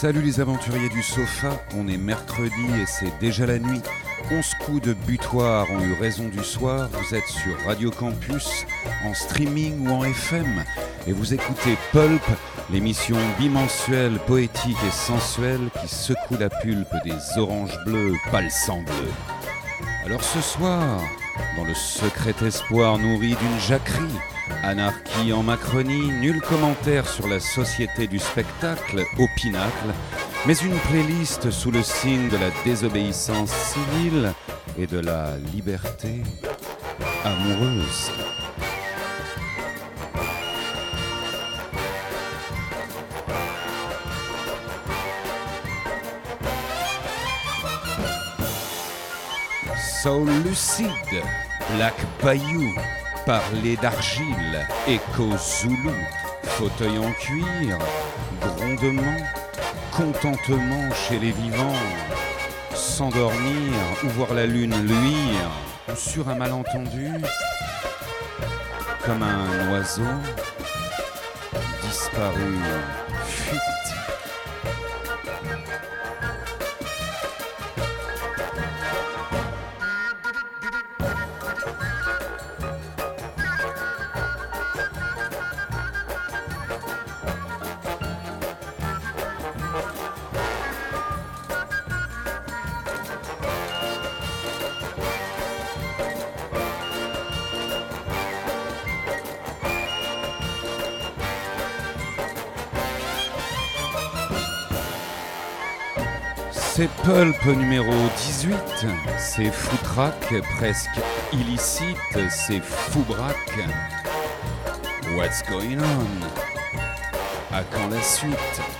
Salut les aventuriers du sofa, on est mercredi et c'est déjà la nuit. 11 coups de butoir ont eu raison du soir, vous êtes sur Radio Campus, en streaming ou en FM, et vous écoutez Pulp, l'émission bimensuelle, poétique et sensuelle qui secoue la pulpe des oranges bleues, pas le bleu. Alors ce soir, dans le secret espoir nourri d'une jacquerie, Anarchie en Macronie, nul commentaire sur la société du spectacle au pinacle, mais une playlist sous le signe de la désobéissance civile et de la liberté amoureuse. Soul lucide, Black Bayou, parler d'argile, écho zoulou, fauteuil en cuir, grondement, contentement chez les vivants, s'endormir ou voir la lune luire, ou sur un malentendu, comme un oiseau disparu, C'est Pulp numéro 18, c'est foutraque presque illicite, c'est foubraque. What's going on? À quand la suite?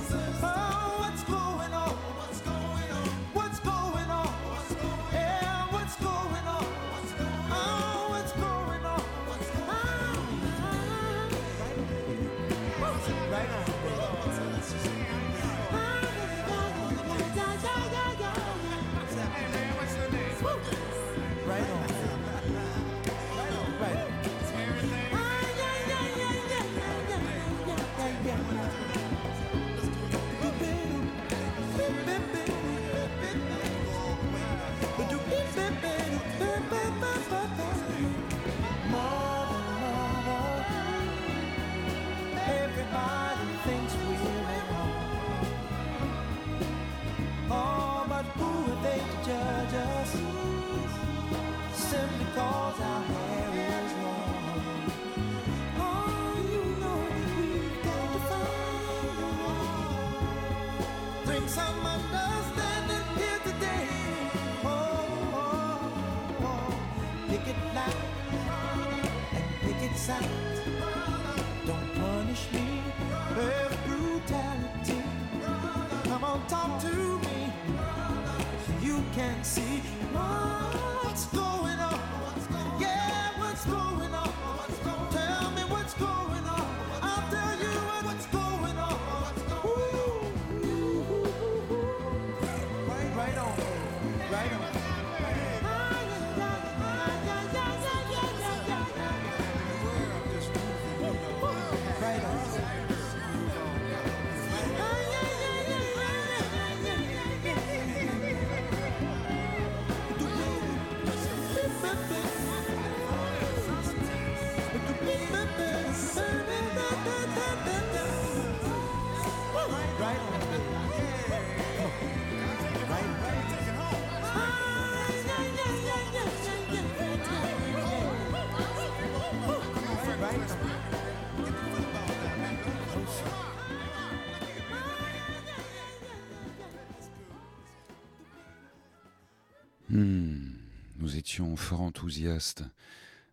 Everybody thinks we're at home. Oh, but who are they to judge us? Simply cause our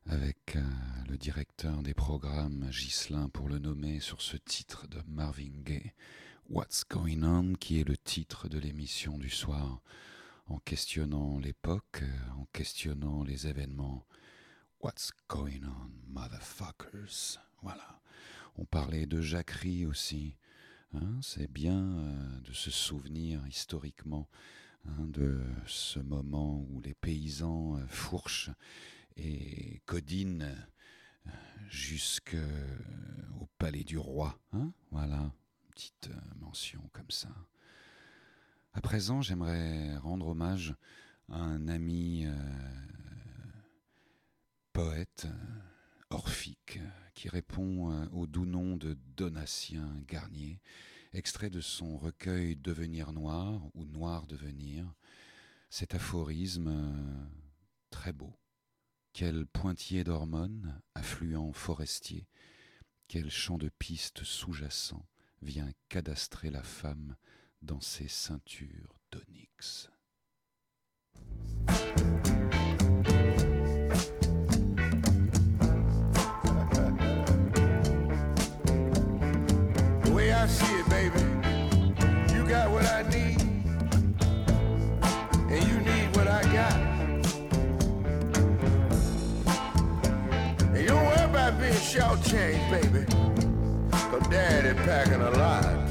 avec euh, le directeur des programmes, Ghislain, pour le nommer, sur ce titre de Marvin Gaye, What's Going On, qui est le titre de l'émission du soir, en questionnant l'époque, euh, en questionnant les événements. What's going on, motherfuckers? Voilà. On parlait de jacquerie aussi. hein, C'est bien euh, de se souvenir historiquement hein, de ce moment où les paysans euh, fourchent et codinent euh, jusqu'au palais du roi. hein. voilà, petite euh, mention comme ça. À présent, j'aimerais rendre hommage à un ami poète orphique qui répond au doux nom de Donatien Garnier, extrait de son recueil Devenir noir ou Noir devenir. Cet aphorisme euh, très beau. Quel pointillé d'hormones, affluent forestier, quel champ de piste sous-jacent vient cadastrer la femme dans ses ceintures d'onyx. Being shortchanged, baby, cause daddy packing a lot.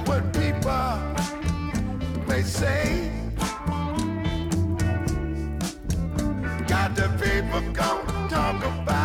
What people may say. Got the people gonna talk about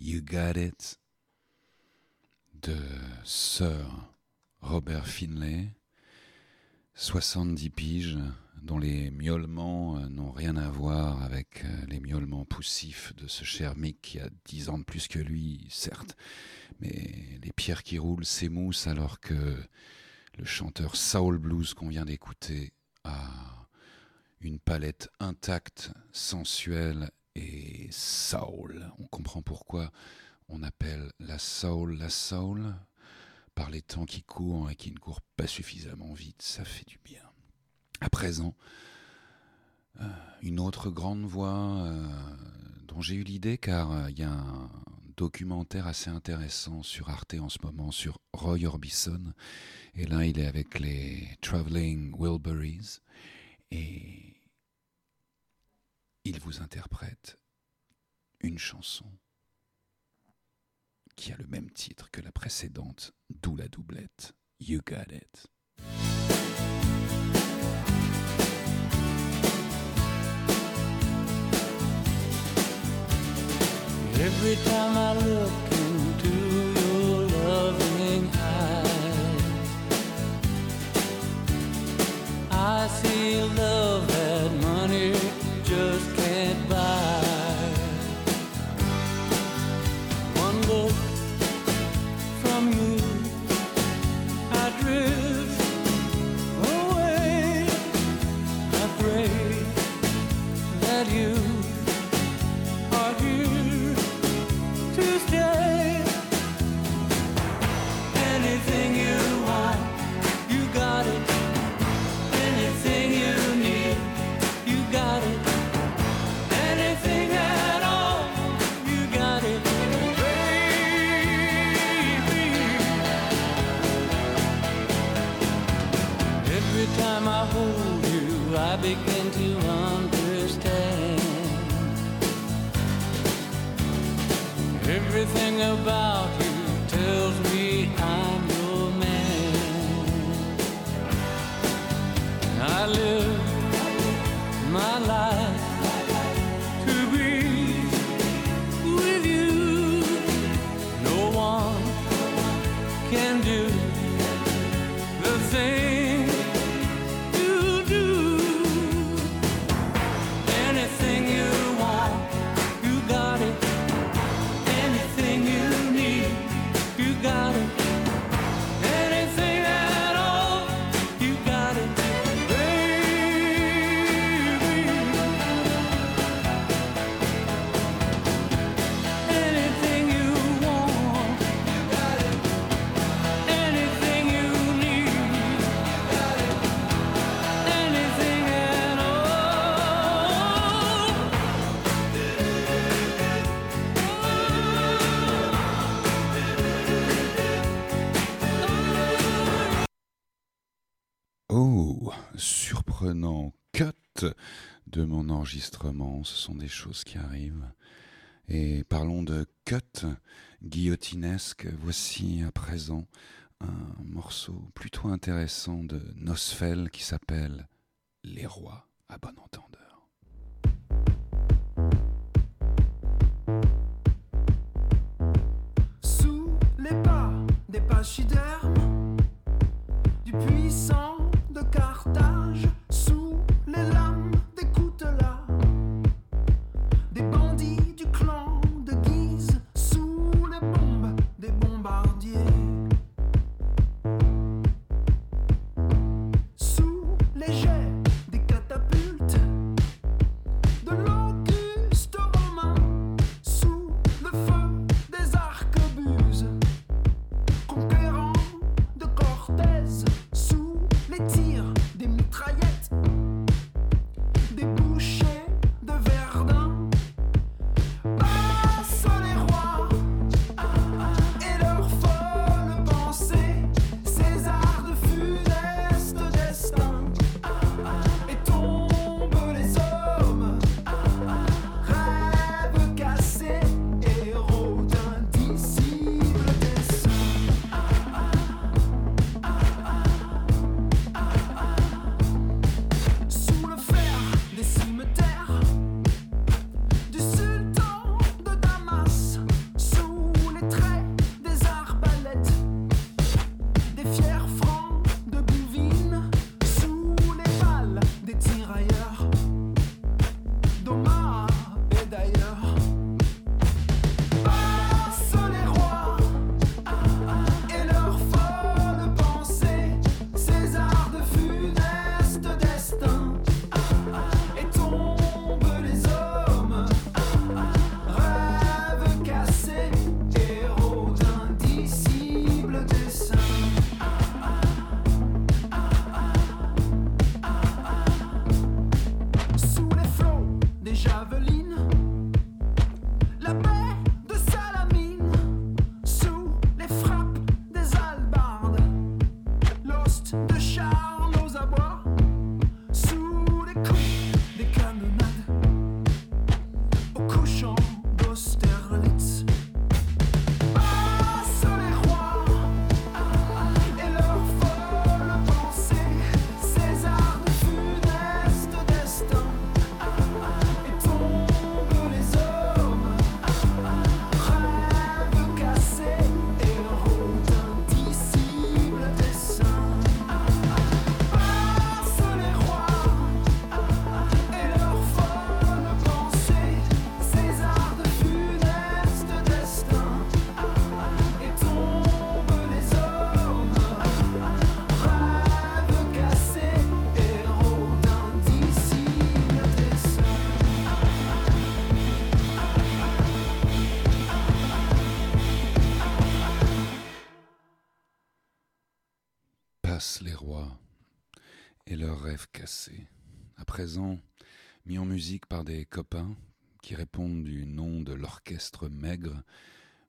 You Got It de Sir Robert Finlay, 70 piges dont les miaulements euh, n'ont rien à voir avec euh, les miaulements poussifs de ce cher Mick qui a 10 ans de plus que lui, certes, mais les pierres qui roulent s'émoussent alors que le chanteur Soul Blues qu'on vient d'écouter a une palette intacte, sensuelle et soul. On comprend pourquoi on appelle la soul la soul par les temps qui courent et qui ne courent pas suffisamment vite. Ça fait du bien. À présent, euh, une autre grande voix euh, dont j'ai eu l'idée car euh, il y a un documentaire assez intéressant sur Arte en ce moment sur Roy Orbison. Et là, il est avec les Traveling Wilburys. Et il vous interprète une chanson qui a le même titre que la précédente, d'où la doublette. You got it. Ce sont des choses qui arrivent. Et parlons de cut guillotinesque. Voici à présent un morceau plutôt intéressant de Nosfell qui s'appelle Les Rois à bon entendeur. Sous les pas des pachydermes, du puissant de Carthage, les rois et leurs rêves cassés. À présent, mis en musique par des copains qui répondent du nom de l'orchestre maigre,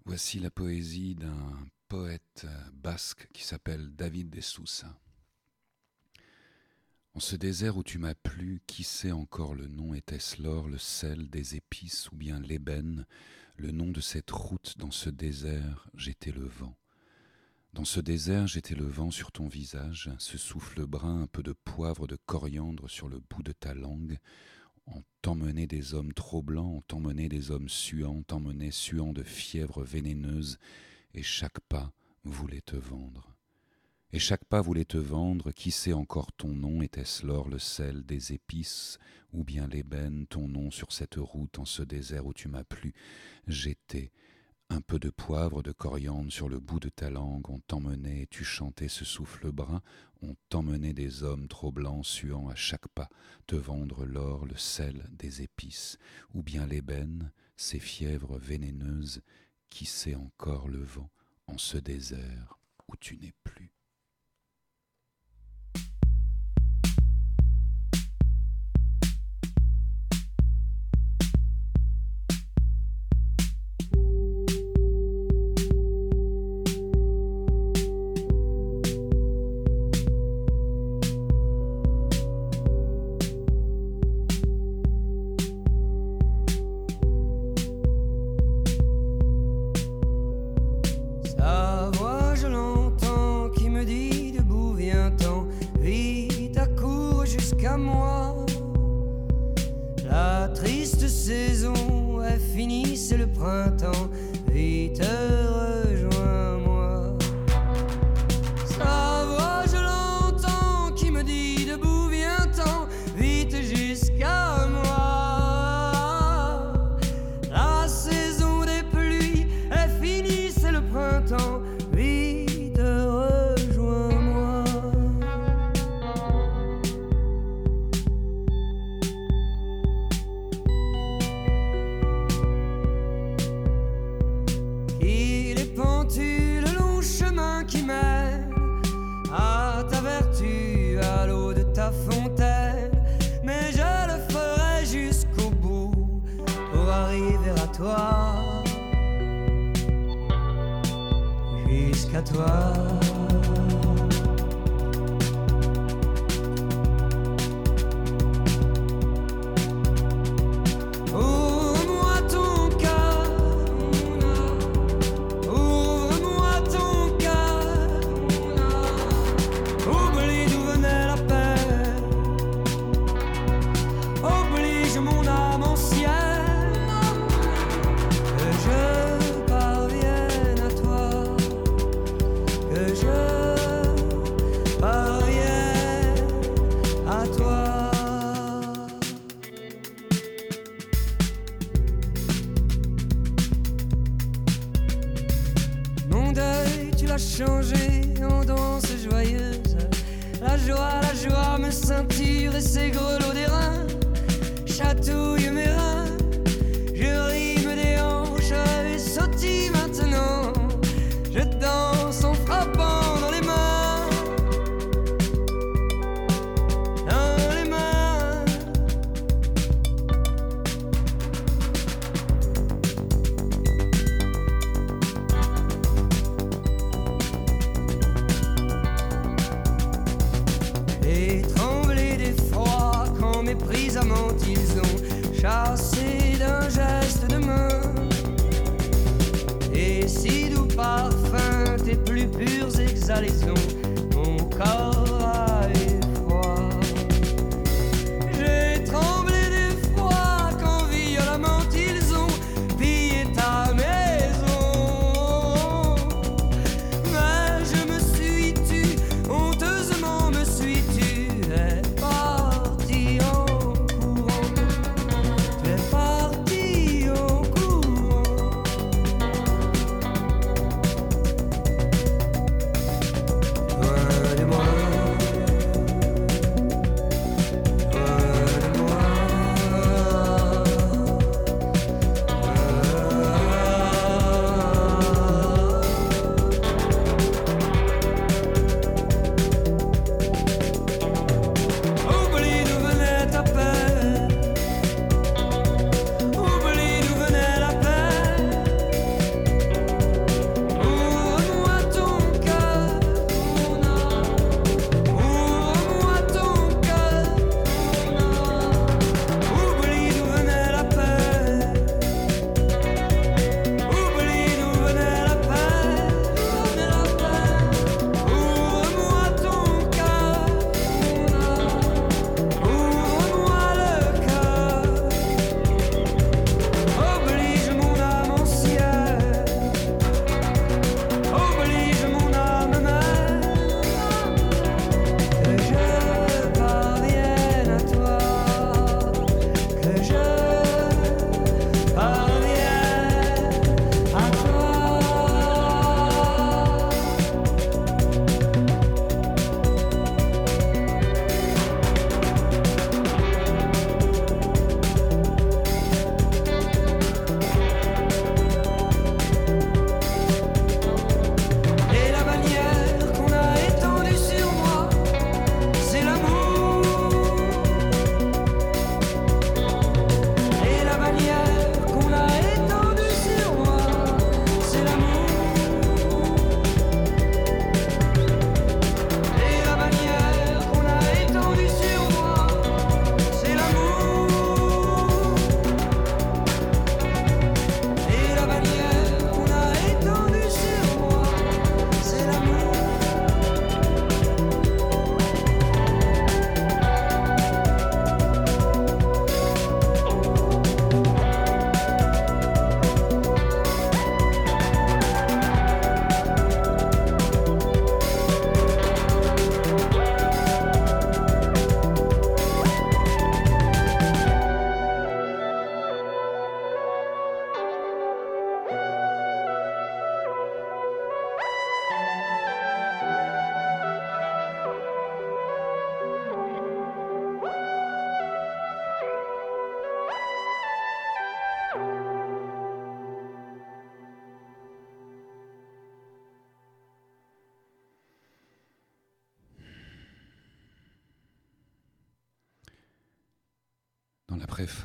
voici la poésie d'un poète basque qui s'appelle David de Sousa. En ce désert où tu m'as plu, qui sait encore le nom Était-ce? L'or, le sel, des épices ou bien l'ébène? Le nom de cette route dans ce désert, j'étais le vent. Dans ce désert, j'étais le vent sur ton visage, ce souffle brun, un peu de poivre, de coriandre sur le bout de ta langue. On t'emmenait des hommes trop blancs, on t'emmenait des hommes suants, t'emmenait suant de fièvre vénéneuse, et chaque pas voulait te vendre. Et chaque pas voulait te vendre, qui sait encore ton nom, était-ce l'or, le sel, des épices, ou bien l'ébène, ton nom sur cette route en ce désert où tu m'as plu. J'étais un peu de poivre, de coriandre sur le bout de ta langue, on t'emmenait tu chantais ce souffle brun, on t'emmenait des hommes trop blancs, suant à chaque pas, te vendre l'or, le sel, des épices, ou bien l'ébène, ces fièvres vénéneuses, qui sait encore le vent en ce désert où tu n'es plus. Triste saison est finie, c'est le printemps,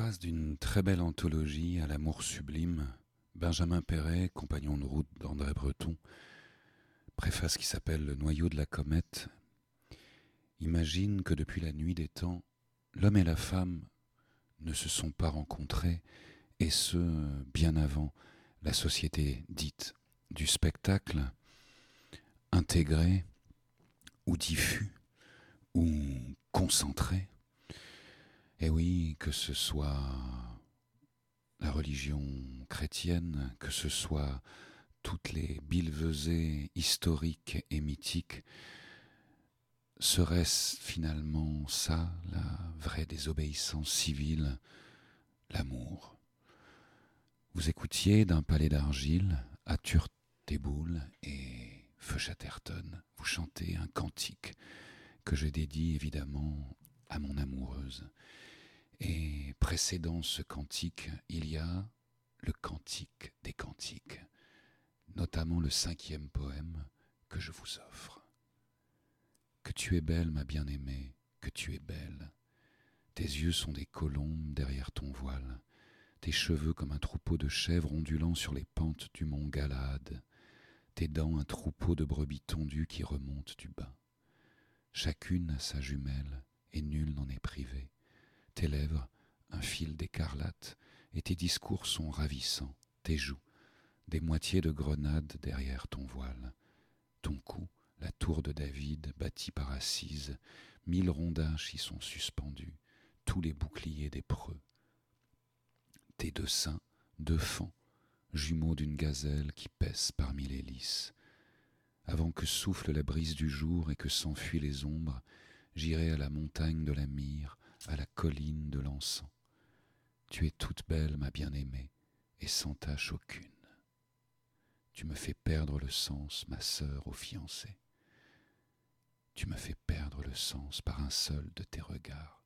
préface d'une très belle anthologie à l'amour sublime, Benjamin Perret, compagnon de route d'André Breton, préface qui s'appelle Le noyau de la comète, imagine que depuis la nuit des temps, l'homme et la femme ne se sont pas rencontrés, et ce, bien avant la société dite du spectacle, intégré ou diffus ou concentré. Et oui, que ce soit la religion chrétienne, que ce soit toutes les billevesées historiques et mythiques, serait-ce finalement ça, la vraie désobéissance civile, l'amour? Vous écoutiez d'un palais d'argile, à Turteboul et Feu Chatterton, vous chantez un cantique que je dédie évidemment à mon amoureuse. Et précédant ce cantique, il y a le cantique des cantiques, notamment le cinquième poème que je vous offre. Que tu es belle, ma bien-aimée, que tu es belle. Tes yeux sont des colombes derrière ton voile, tes cheveux comme un troupeau de chèvres ondulant sur les pentes du mont Galade, tes dents un troupeau de brebis tondues qui remontent du bas. Chacune a sa jumelle, et nul n'en est privé tes lèvres un fil d'écarlate, et tes discours sont ravissants, tes joues, des moitiés de grenade derrière ton voile, ton cou, la tour de David bâtie par Assise, mille rondages y sont suspendus, tous les boucliers des preux. Tes deux seins, deux fans, jumeaux d'une gazelle qui pèse parmi les lys. Avant que souffle la brise du jour et que s'enfuient les ombres, j'irai à la montagne de la myrrhe, à la colline de l'encens. Tu es toute belle, ma bien-aimée, et sans tache aucune. Tu me fais perdre le sens, ma sœur au fiancé. Tu me fais perdre le sens par un seul de tes regards,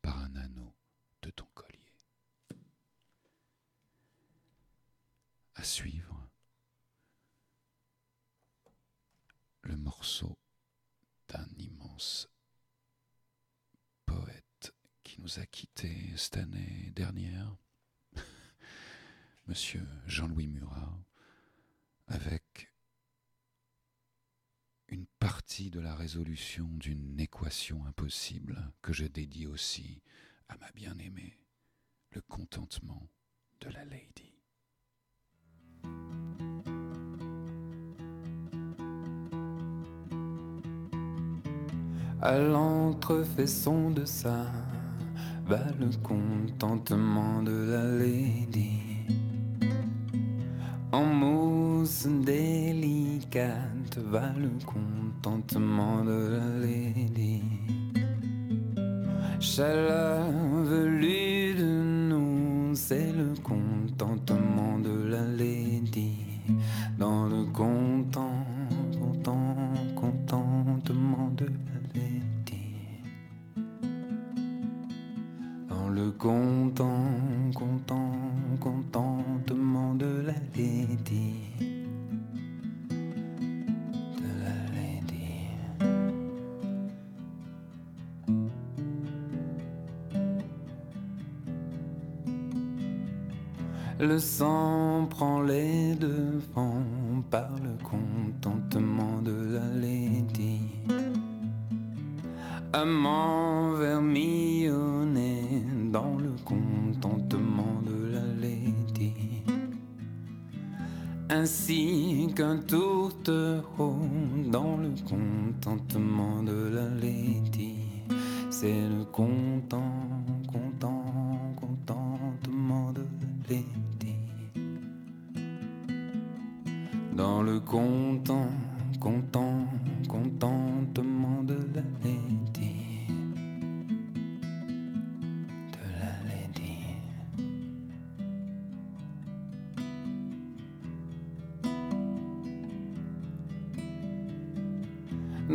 par un anneau de ton collier. À suivre, le morceau d'un immense poète qui a quittés cette année dernière, Monsieur Jean-Louis Murat, avec une partie de la résolution d'une équation impossible que je dédie aussi à ma bien-aimée, le contentement de la lady. À l'entrefaisson de ça va le contentement de la lady. En mousse délicate va le contentement de la lady. Chaleur velue de nous, c'est le contentement de la lady. Dans le content, content, content, content, contentement de la lady. De la lady. Le sang prend les devants par le contentement de la lady. Ainsi qu'un tourtereau dans le contentement de la lady. C'est le content, content, contentement de la. Dans le content, content, contentement de la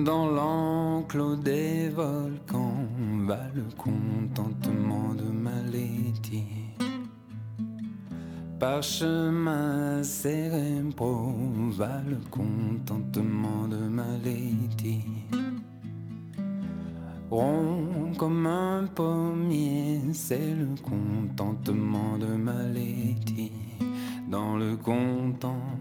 Dans l'enclos des volcans va le contentement de ma lady. Parchemin cérébraux va le contentement de ma lady. Rond comme un pommier, c'est le contentement de ma lady. Dans le content,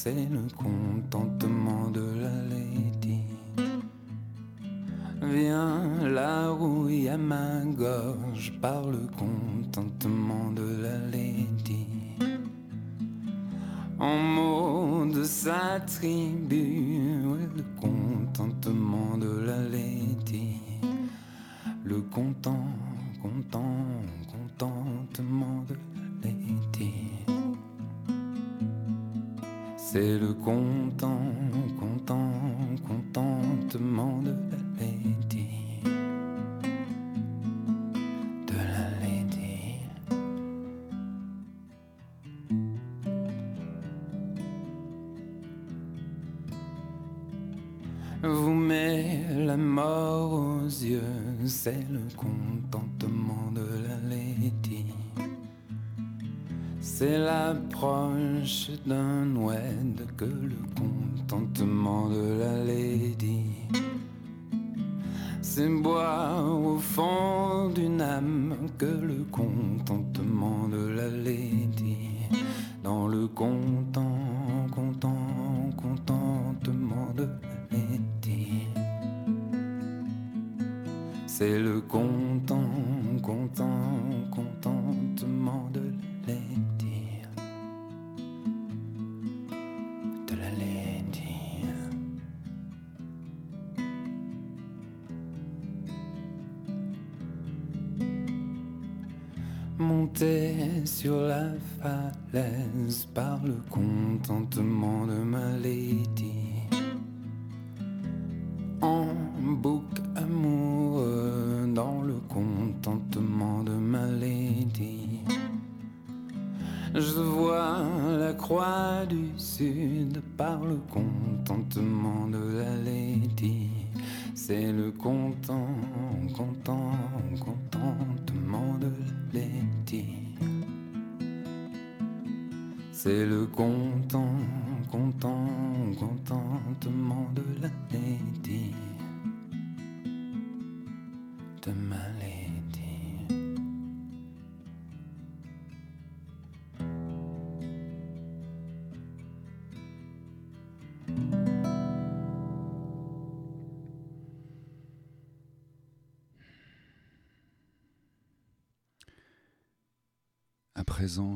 c'est le contentement de la lady. Viens la rouille à ma gorge par le contentement l'approche d'un oued que le contentement de la lady. C'est boire au fond Monter sur la falaise par le contentement de ma lady. En bouc amoureux dans le contentement de ma lady. Je vois la croix du sud par le contentement de la lady. C'est le content, content, contentement de la lady. C'est le content, content, contentement de la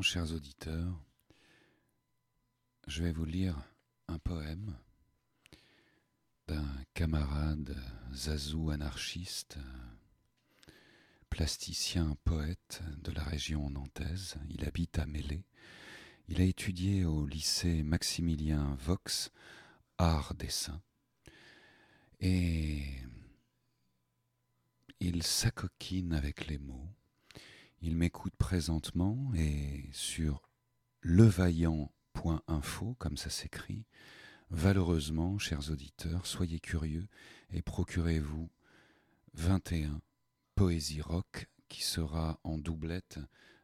chers auditeurs, je vais vous lire un poème d'un camarade Zazou anarchiste, plasticien poète de la région nantaise. Il habite à Mêlée. Il a étudié au lycée Maximilien Vox, art dessin. Et il s'acoquine avec les mots. Il m'écoute présentement et sur levaillant.info, comme ça s'écrit, valeureusement, chers auditeurs, soyez curieux et procurez-vous 21 Poésie rock qui sera en doublette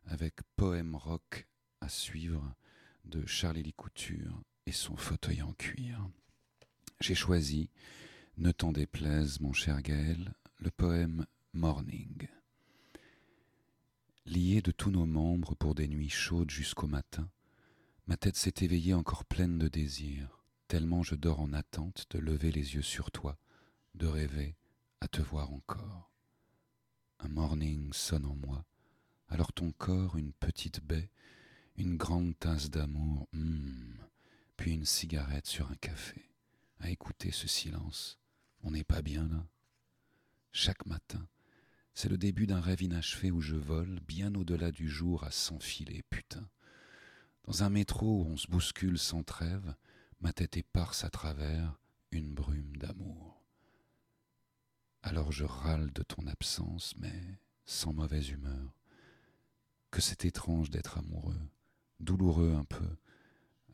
avec Poème rock à suivre de Charlie Couture et son fauteuil en cuir. J'ai choisi, ne t'en déplaise mon cher Gaël, le poème Morning. De tous nos membres pour des nuits chaudes jusqu'au matin, ma tête s'est éveillée encore pleine de désir, tellement je dors en attente de lever les yeux sur toi, de rêver à te voir encore. Un morning sonne en moi, alors ton corps, une petite baie, une grande tasse d'amour, hum, puis une cigarette sur un café. À écouter ce silence, on n'est pas bien là. Chaque matin, c'est le début d'un rêve inachevé où je vole bien au-delà du jour à s'enfiler, putain. Dans un métro où on se bouscule sans trêve, ma tête éparse à travers une brume d'amour. Alors je râle de ton absence, mais sans mauvaise humeur. Que c'est étrange d'être amoureux, douloureux un peu,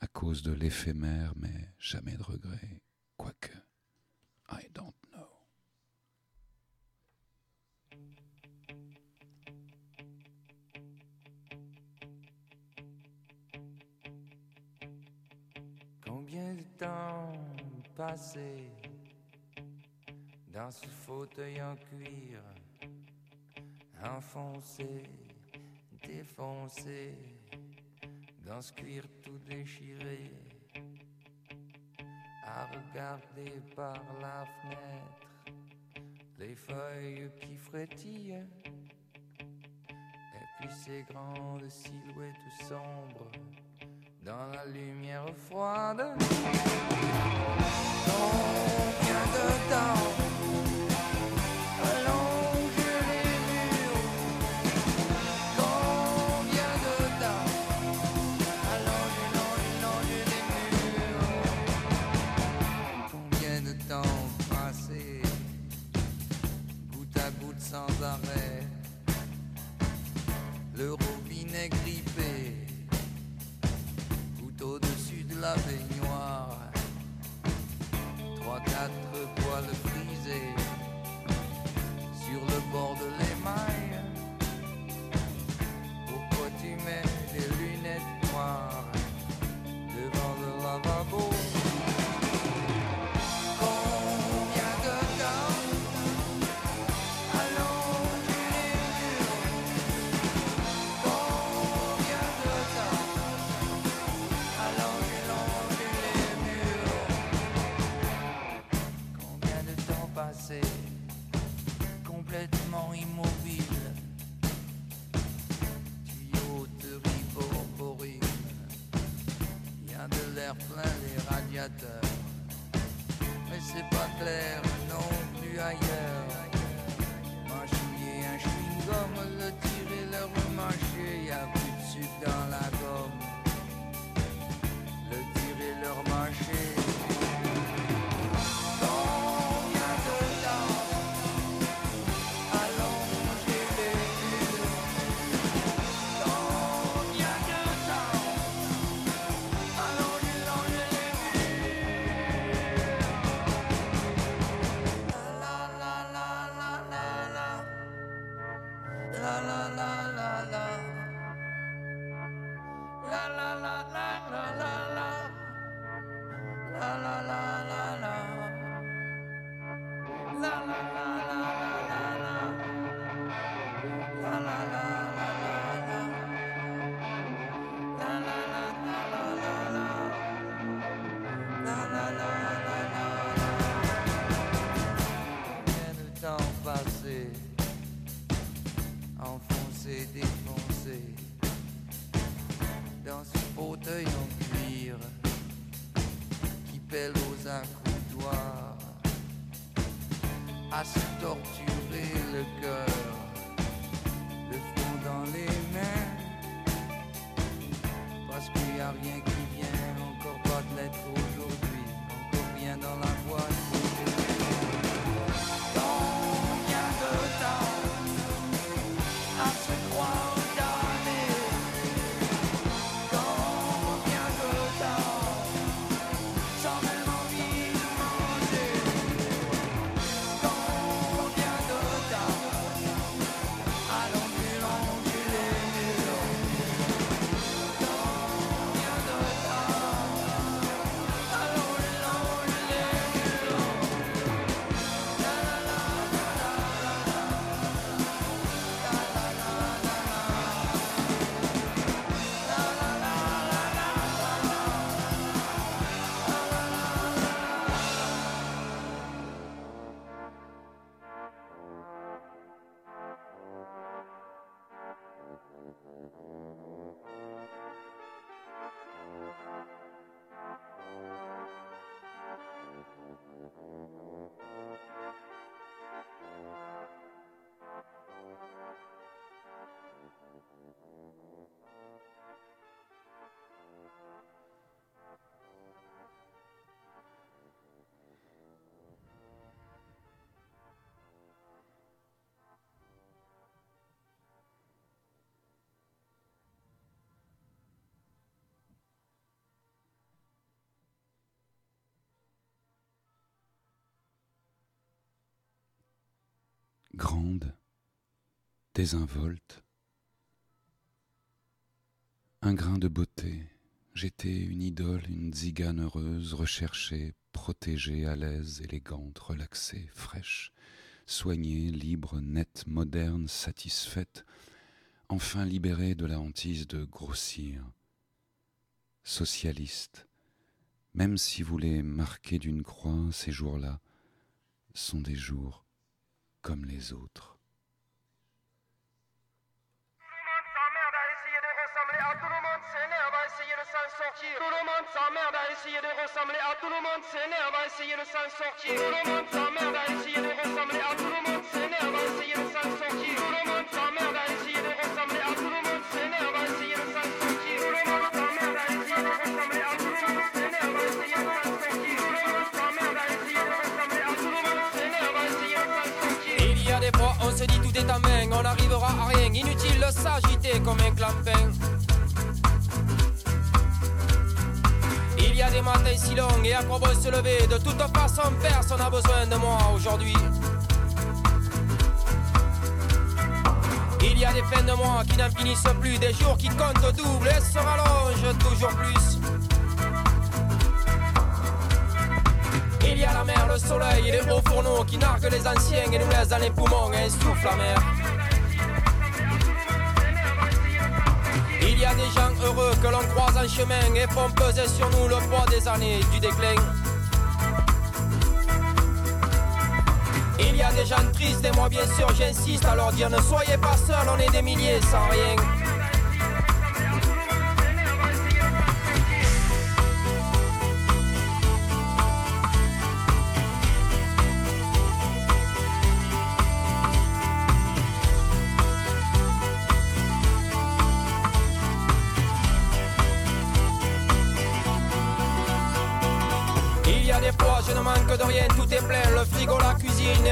à cause de l'éphémère, mais jamais de regret, quoique I temps passé dans ce fauteuil en cuir, enfoncé, défoncé, dans ce cuir tout déchiré, à regarder par la fenêtre les feuilles qui frétillent, et puis ces grandes silhouettes sombres dans la lumière froide. Combien de temps. Allonge les murs. Combien de temps? Allonge, allonge, les murs. Combien de temps passé, goutte à goutte sans arrêt, le robinet grippé. La baignoire. Trois, quatre poils frisés passé Enfoncé, défoncé Dans ce fauteuil en cuir Qui pèle aux accoudoirs à se torturer le cœur, le front dans les mains, parce qu'il n'y a rien qui vient, encore pas de lettre aujourd'hui, encore rien dans la boîte. Grande, désinvolte. Un grain de beauté, j'étais une idole, une zigane heureuse, recherchée, protégée, à l'aise, élégante, relaxée, fraîche, soignée, libre, nette, moderne, satisfaite, enfin libérée de la hantise de grossir, socialiste, même si vous les marquez d'une croix, ces jours-là sont des jours comme les autres. Tout le monde s'emmerde à essayer de ressembler à tout le monde s'énerve à essayer de s'en sortir. Tout le monde s'emmerde à essayer de ressembler à tout le monde s'énerve à essayer de s'en sortir. Tout le monde main, on n'arrivera à rien. Inutile de s'agiter comme un clampin. Il y a des matins si longs et à quoi bon se lever? De toute façon, personne n'a besoin de moi aujourd'hui. Il y a des fins de mois qui n'en finissent plus, des jours qui comptent double et se rallongent toujours plus. Le soleil et les hauts fourneaux qui narguent les anciens et nous laissent dans les poumons un souffle amer. Il y a des gens heureux que l'on croise en chemin et font peser sur nous le poids des années du déclin. Il y a des gens tristes et moi bien sûr j'insiste à leur dire ne soyez pas seuls, on est des milliers sans rien.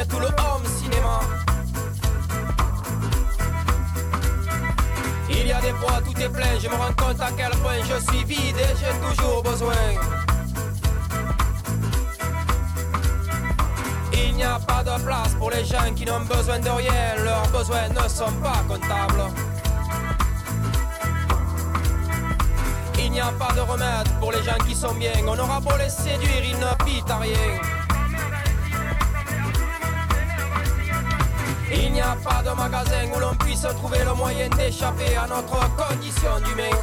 Tout le home cinéma. Il y a des fois, tout est plein, je me rends compte à quel point je suis vide et j'ai toujours besoin. Il n'y a pas de place pour les gens qui n'ont besoin de rien, leurs besoins ne sont pas comptables. Il n'y a pas de remède pour les gens qui sont bien. On aura beau les séduire, ils ne pitent à rien. Il n'y a pas de magasin où l'on puisse trouver le moyen d'échapper à notre condition d'humain.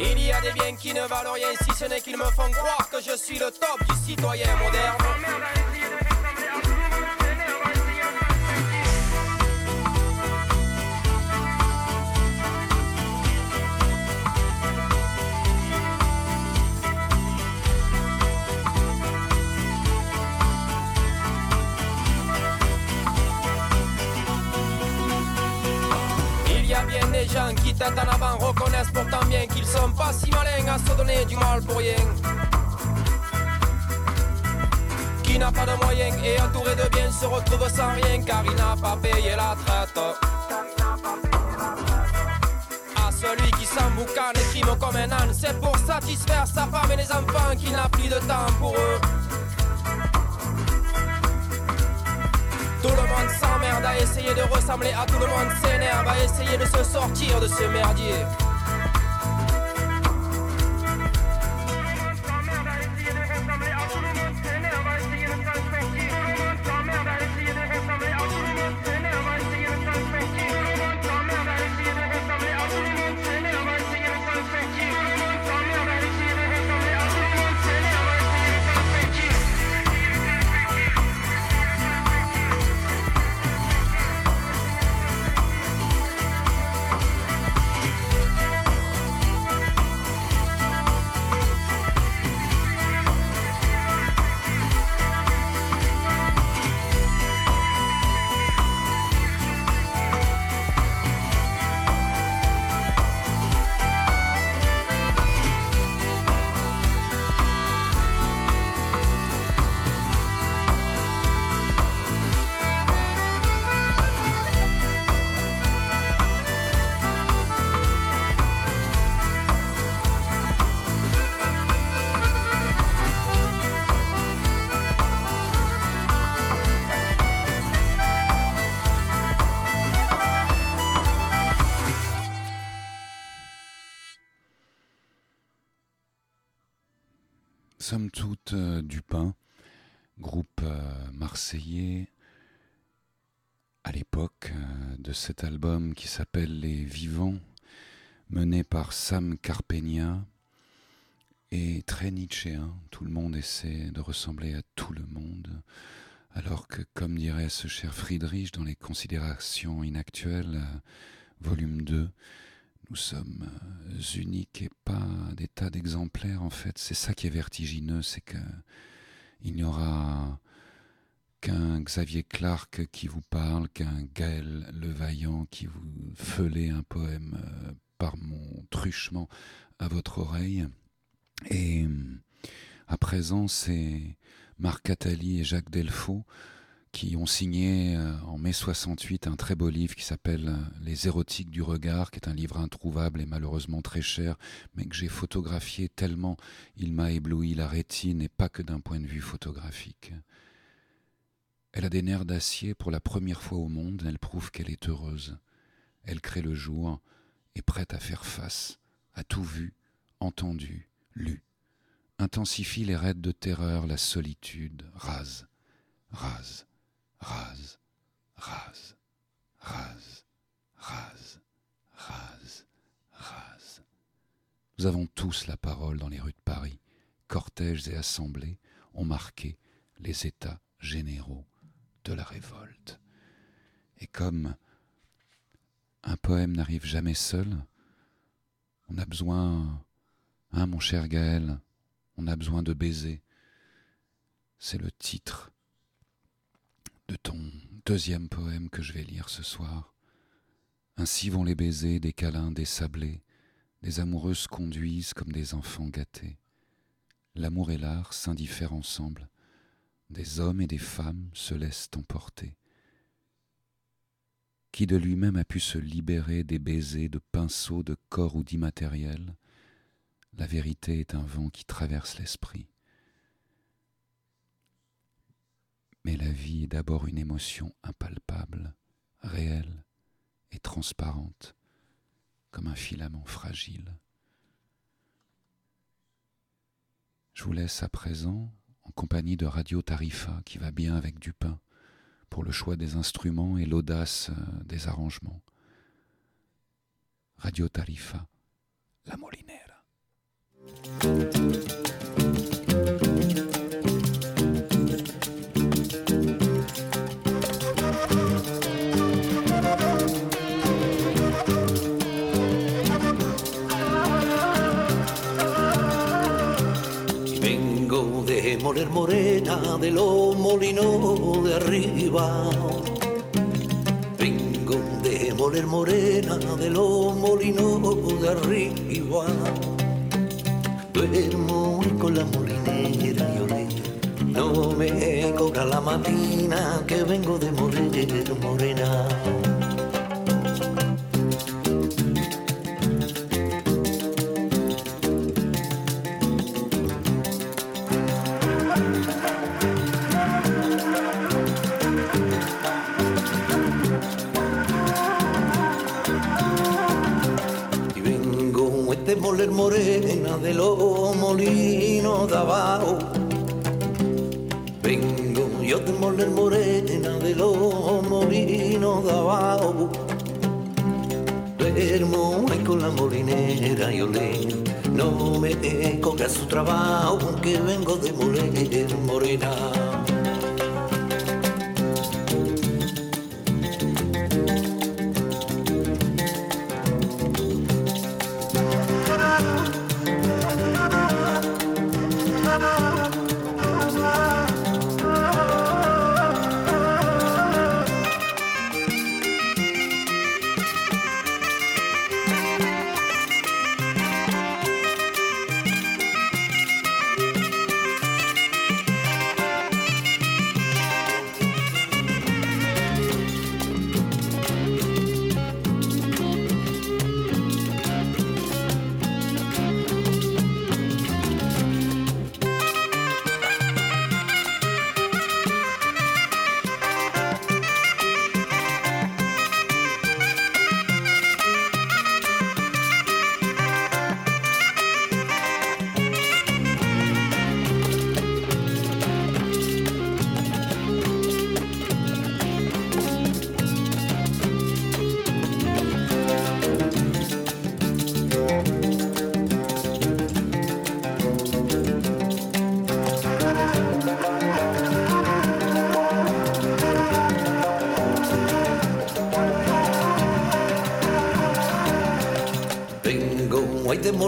Il y a des biens qui ne valent rien si ce n'est qu'ils me font croire que je suis le top du citoyen moderne. Tête en avant reconnaissent pourtant bien qu'ils sont pas si malins à se donner du mal pour rien. Qui n'a pas de moyens et entouré de biens se retrouve sans rien car il n'a pas payé la traite. À celui qui s'emboucane et crime comme un âne, c'est pour satisfaire sa femme et les enfants qu'il n'a plus de temps pour eux. À essayer de ressembler à tout le monde s'énerve à essayer de se sortir de ce merdier. Cet album qui s'appelle Les Vivants, mené par Sam Carpegna et très nietzschéen. Tout le monde essaie de ressembler à tout le monde, alors que, comme dirait ce cher Friedrich dans les considérations inactuelles, volume 2, nous sommes uniques et pas des tas d'exemplaires en fait. C'est ça qui est vertigineux, c'est que il n'y aura qu'un Xavier Clark qui vous parle, qu'un Gaël Levaillant qui vous feulait un poème euh, par mon truchement à votre oreille. Et à présent, c'est Marc Attali et Jacques Delfaux qui ont signé euh, en mai 68 un très beau livre qui s'appelle euh, Les érotiques du regard, qui est un livre introuvable et malheureusement très cher, mais que j'ai photographié tellement il m'a ébloui la rétine et pas que d'un point de vue photographique. Elle a des nerfs d'acier pour la première fois au monde, elle prouve qu'elle est heureuse. Elle crée le jour, est prête à faire face, à tout vu, entendu, lu. Intensifie les raids de terreur, la solitude, rase, rase, rase, rase, rase, rase, rase, rase. Nous avons tous la parole dans les rues de Paris. Cortèges et assemblées ont marqué les états généraux de la révolte. Et comme un poème n'arrive jamais seul, on a besoin, hein, mon cher Gaël, on a besoin de baiser. C'est le titre de ton deuxième poème que je vais lire ce soir. Ainsi vont les baisers, des câlins, des sablés, des amoureuses conduisent comme des enfants gâtés. L'amour et l'art s'indiffèrent ensemble, des hommes et des femmes se laissent emporter. Qui de lui-même a pu se libérer des baisers, de pinceaux, de corps ou d'immatériel? La vérité est un vent qui traverse l'esprit. Mais la vie est d'abord une émotion impalpable, réelle et transparente, comme un filament fragile. Je vous laisse à présent compagnie de Radio Tarifa qui va bien avec du pain pour le choix des instruments et l'audace euh, des arrangements. Radio Tarifa, la molinera. Moler morena de los molinos de arriba. Vengo de moler morena de los molinos de arriba. Duermo con la molinera y olé. No me cobra la matina que vengo de moler morena. Moler morena de los molinos de abajo. Vengo yo de moler morena de los molinos de abajo. Duermo ahí con la molinera y olé. No me cobra su trabajo que vengo de moler morena.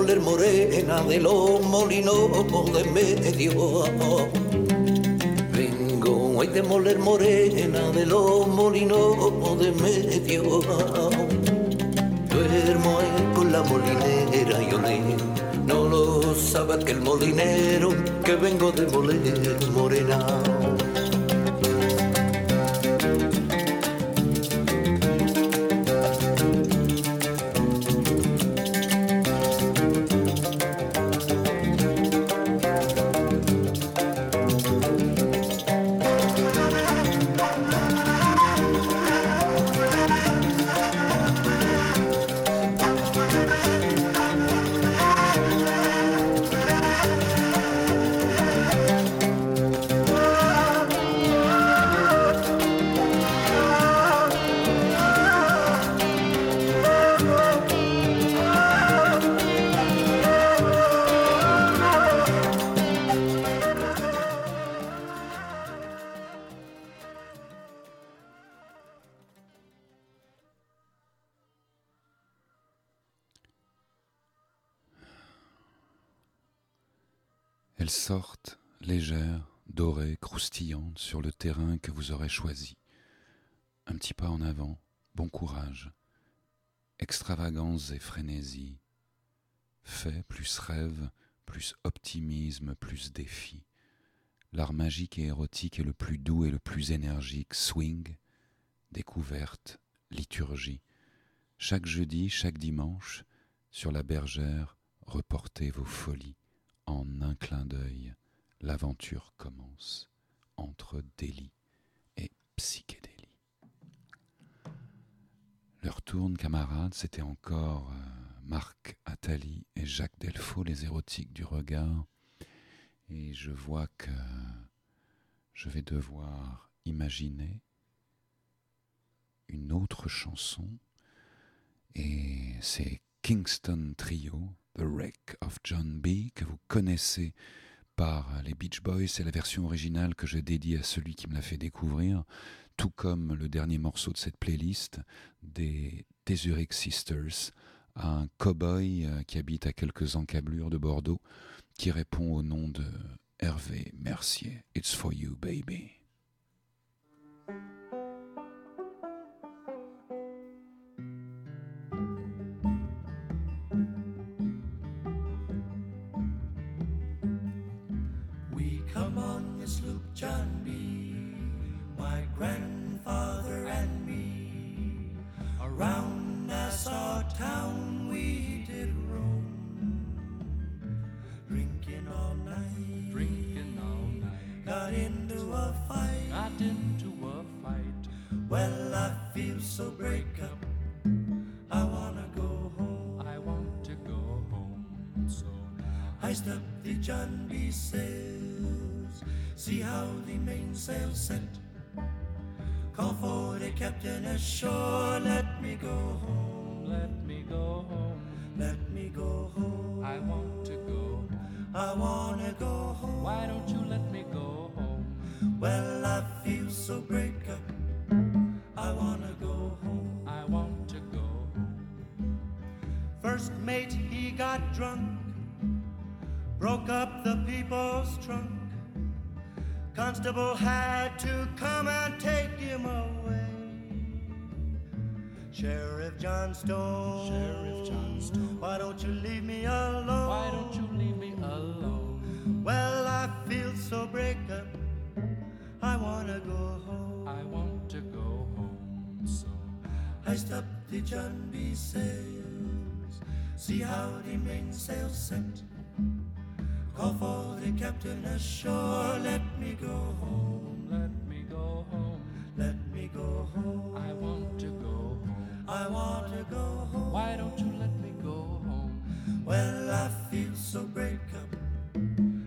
De moler morena de los molinos de medio. Vengo hay de moler morena de los molinos de medio. Duermo ahí con la molinera y olé. No lo sabe que el molinero que vengo de moler morena. Elles sortent, légères, dorées, croustillantes, sur le terrain que vous aurez choisi. Un petit pas en avant, bon courage. Extravagance et frénésie. Fait plus rêve, plus optimisme, plus défi. L'art magique et érotique est le plus doux et le plus énergique. Swing, découverte, liturgie. Chaque jeudi, chaque dimanche, sur la bergère, reportez vos folies. En un clin d'œil, l'aventure commence entre délit et psychédélie. Leur tourne, camarades, c'était encore euh, Marc Attali et Jacques Delfaux, les érotiques du regard. Et je vois que je vais devoir imaginer une autre chanson. Et c'est Kingston Trio, The Wreck of John B, que vous connaissez par les Beach Boys. C'est la version originale que je dédie à celui qui me l'a fait découvrir, tout comme le dernier morceau de cette playlist des Desuric Sisters, un cow-boy euh, qui habite à quelques encablures de Bordeaux, qui répond au nom de Hervé Mercier. It's for you, baby. Well, I feel so break up. I wanna go home. I want to go home. So I up the John B. sails. See how the mainsail set. Call for the captain ashore. Let me go home. let me go home. Let me go home. I want to go. I wanna go home. Why don't you let me go home? Well, I feel so break got drunk, broke up the people's trunk. Constable had to come and take him away. Sheriff John Stone, Sheriff John Stone. why don't you leave me alone? Why don't you leave me alone? Well, I feel so break up. I wanna go home. I want to go home. So I up the John B. sails. See how the mainsail set. Call for the captain ashore. Let me go home. let me go home. Let me go home. I want to go home. I want to go home. Why don't you let me go home? Well, I feel so break up.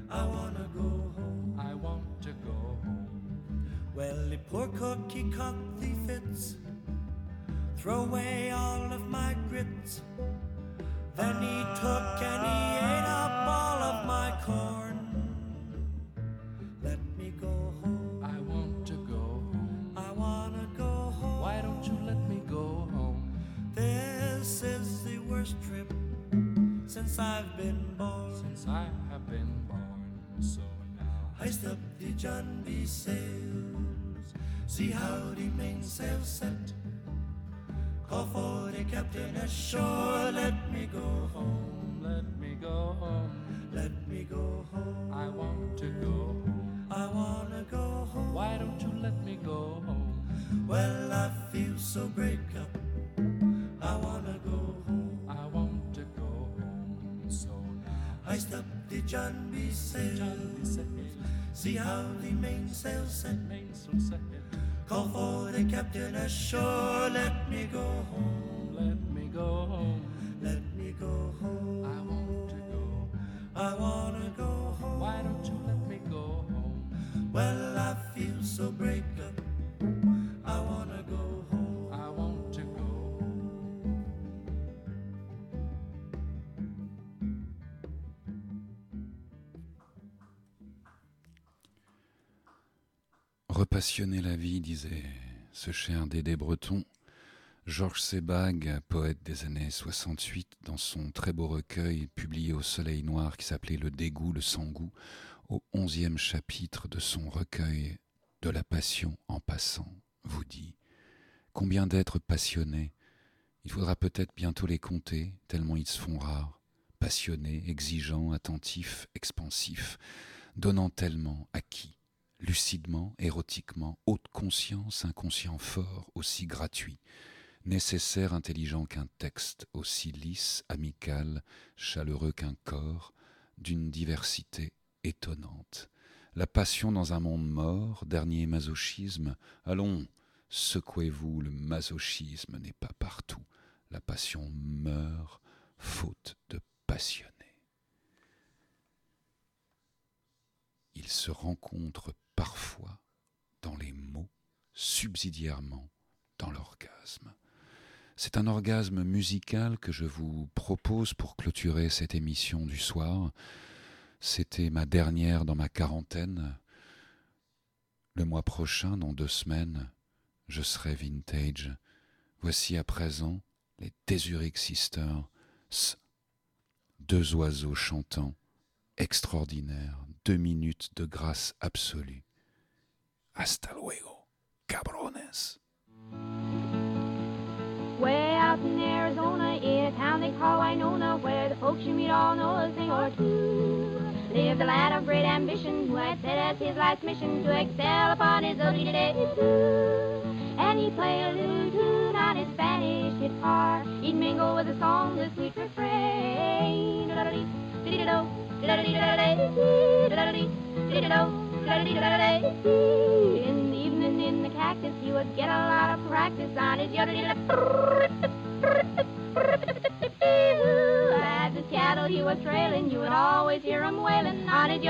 I wanna go home. I want to go home. Well, the poor cook, he caught the fits. Throw away all of my grits. Then he took and he ate up all of my corn. Let me go home. I want to go home. I wanna go home. Why don't you let me go home? This is the worst trip since I've been born. since I have been born. So now Hoist up the John B. sails. See how the mainsail set. Call for the captain ashore. Let me go home. let me go home. Let me go home. I want to go home. I wanna go home. Why don't you let me go home? Well, I feel so break up. I wanna go home. I want to go home. So now Hoist up the John B. sails. John B. said, See how the mainsail set. mainsail set, Call for the captain ashore. Let me go home. Go home. I want to go. I wanna go home. Why don't you let me go home? Well, I feel so break up. I wanna go home. I want to go home. Repassionner la vie, disait ce cher Dédé Breton. Georges Sebag, poète des années 68, dans son très beau recueil publié au Soleil Noir qui s'appelait Le dégoût, le sang-goût, au onzième chapitre de son recueil de la passion en passant, vous dit Combien d'êtres passionnés Il faudra peut-être bientôt les compter, tellement ils se font rares. Passionnés, exigeants, attentifs, expansifs, donnant tellement à qui lucidement, érotiquement, haute conscience, inconscient fort, aussi gratuit, nécessaire, intelligent qu'un texte, aussi lisse, amical, chaleureux qu'un corps, d'une diversité étonnante. La passion dans un monde mort, dernier masochisme, allons, secouez-vous, le masochisme n'est pas partout. La passion meurt, faute de passionner. Il se rencontre parfois dans les mots, subsidiairement dans l'orgasme. C'est un orgasme musical que je vous propose pour clôturer cette émission du soir. C'était ma dernière dans ma quarantaine. Le mois prochain, dans deux semaines, je serai vintage. Voici à présent les Thézuric Sisters, deux oiseaux chantants, extraordinaires, deux minutes de grâce absolue. Hasta luego, cabrones. Way out in Arizona, in a town they call Winona, where the folks you meet all know a thing or two. Lived a lad of great ambition, who had set as his life's mission to excel upon his ugly day. And he played a little tune on his Spanish guitar. He'd mingle with the song the sweet refrain. In the in the cactus, he would get a lot of practice on his yodelay. As cattle he was trailing, you would always hear him wailing on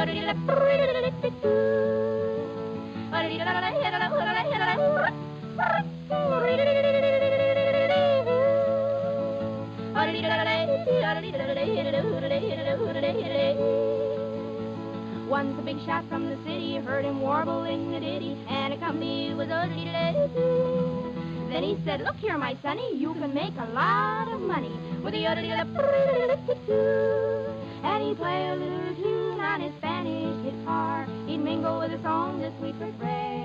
his. Once a big shot from the city heard him warbling the ditty, and a company was ugly Then he said, Look here, my sonny, you can make a lot of money with the yodelay. And he played a little tune on his Spanish guitar. He'd mingle with the song the sweet refrain.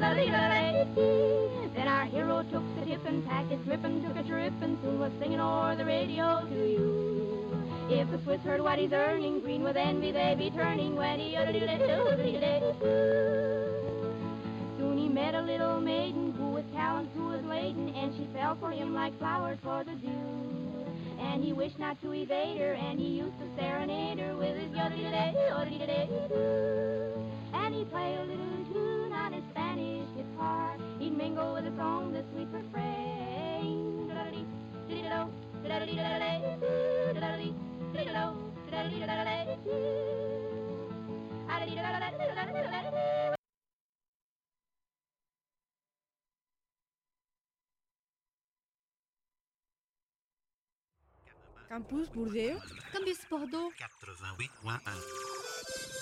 Then our hero took the tip and packed his grip and took a trip and soon was singing o'er the radio to you. If the Swiss heard what he's earning, green with envy they'd be turning. When he Soon he met a little maiden who with talent who was laden, and she fell for him like flowers for the dew. And he wished not to evade her, and he used to serenade her with his And he played a little tune his guitar. He'd mingle with the song the sweet refrain. Campus Bordeaux Campus Bordeaux. 88.1.